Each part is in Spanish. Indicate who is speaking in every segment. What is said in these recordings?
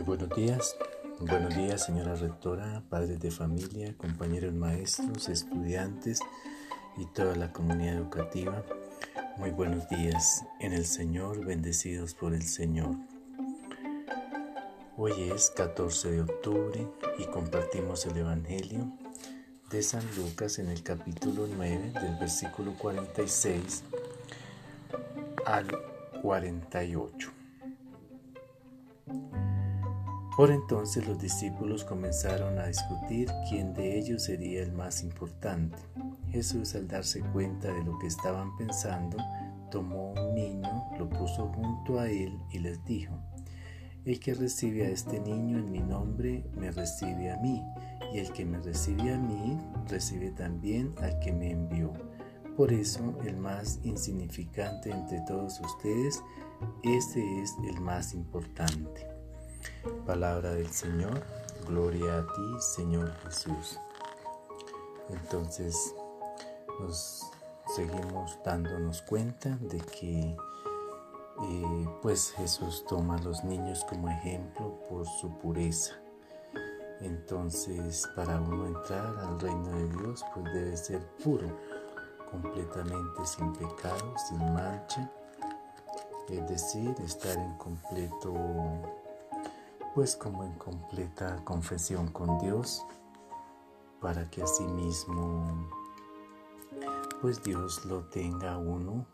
Speaker 1: Muy buenos días. Buenos días, señora rectora, padres de familia, compañeros maestros, estudiantes y toda la comunidad educativa. Muy buenos días en el Señor, bendecidos por el Señor. Hoy es 14 de octubre y compartimos el Evangelio de San Lucas en el capítulo 9 del versículo 46 al 48. Por entonces los discípulos comenzaron a discutir quién de ellos sería el más importante. Jesús al darse cuenta de lo que estaban pensando, tomó un niño, lo puso junto a él y les dijo, El que recibe a este niño en mi nombre, me recibe a mí, y el que me recibe a mí, recibe también al que me envió. Por eso el más insignificante entre todos ustedes, este es el más importante. Palabra del Señor, gloria a ti Señor Jesús. Entonces nos seguimos dándonos cuenta de que eh, pues Jesús toma a los niños como ejemplo por su pureza. Entonces para uno entrar al reino de Dios pues debe ser puro, completamente sin pecado, sin mancha, es decir, estar en completo pues como en completa confesión con Dios, para que asimismo pues Dios lo tenga uno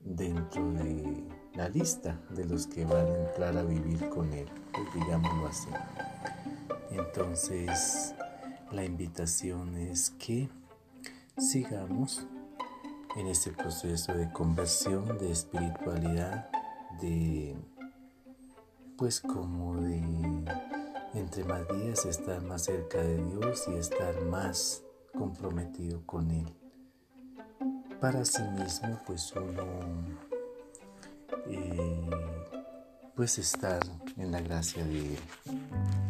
Speaker 1: dentro de la lista de los que van a entrar a vivir con Él, pues digámoslo así. Entonces, la invitación es que sigamos en este proceso de conversión, de espiritualidad, de pues como de entre más días estar más cerca de Dios y estar más comprometido con Él. Para sí mismo, pues uno, eh, pues estar en la gracia de Él.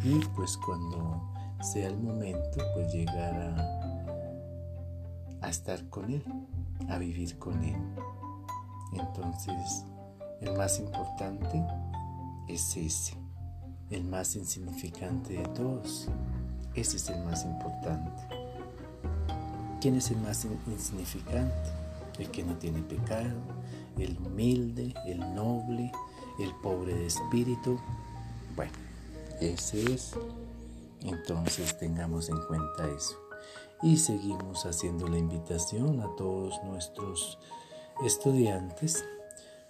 Speaker 1: Y pues cuando sea el momento, pues llegar a, a estar con Él, a vivir con Él. Entonces, el más importante es ese, el más insignificante de todos. Ese es el más importante. ¿Quién es el más insignificante? El que no tiene pecado, el humilde, el noble, el pobre de espíritu. Bueno, ese es. Entonces tengamos en cuenta eso. Y seguimos haciendo la invitación a todos nuestros estudiantes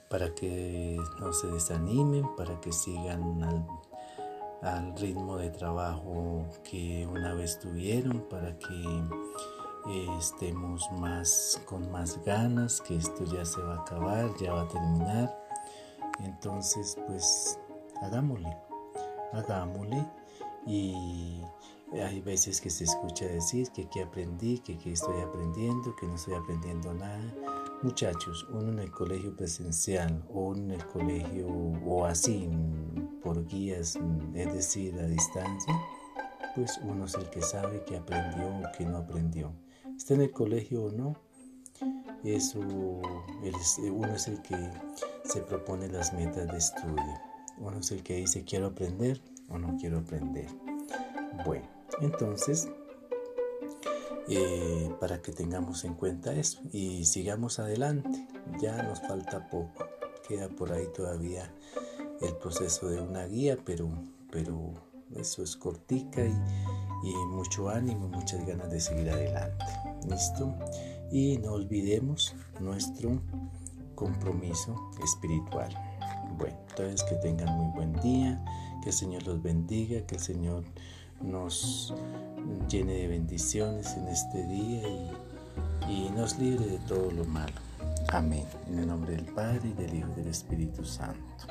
Speaker 1: para que no se desanimen, para que sigan al, ritmo de trabajo que una vez tuvieron, para que eh, estemos más con más ganas, que esto ya se va a acabar, ya va a terminar. Entonces, pues hagámosle, hagámosle y hay veces que se escucha decir que aquí aprendí, que aquí estoy aprendiendo, que no estoy aprendiendo nada Muchachos, uno en el colegio presencial o en el colegio o así por guías, es decir, a distancia, pues uno es el que sabe que aprendió o que no aprendió. Está en el colegio o no, eso uno es el que se propone las metas de estudio. Uno es el que dice quiero aprender o no quiero aprender. Bueno, entonces eh, para que tengamos en cuenta eso y sigamos adelante. Ya nos falta poco, queda por ahí todavía el proceso de una guía, pero, pero eso es cortica y, y mucho ánimo, muchas ganas de seguir adelante. ¿Listo? Y no olvidemos nuestro compromiso espiritual. Bueno, entonces que tengan muy buen día, que el Señor los bendiga, que el Señor nos llene de bendiciones en este día y, nos libre de todo lo malo. Amén. En el nombre del Padre, y del Hijo y del Espíritu Santo.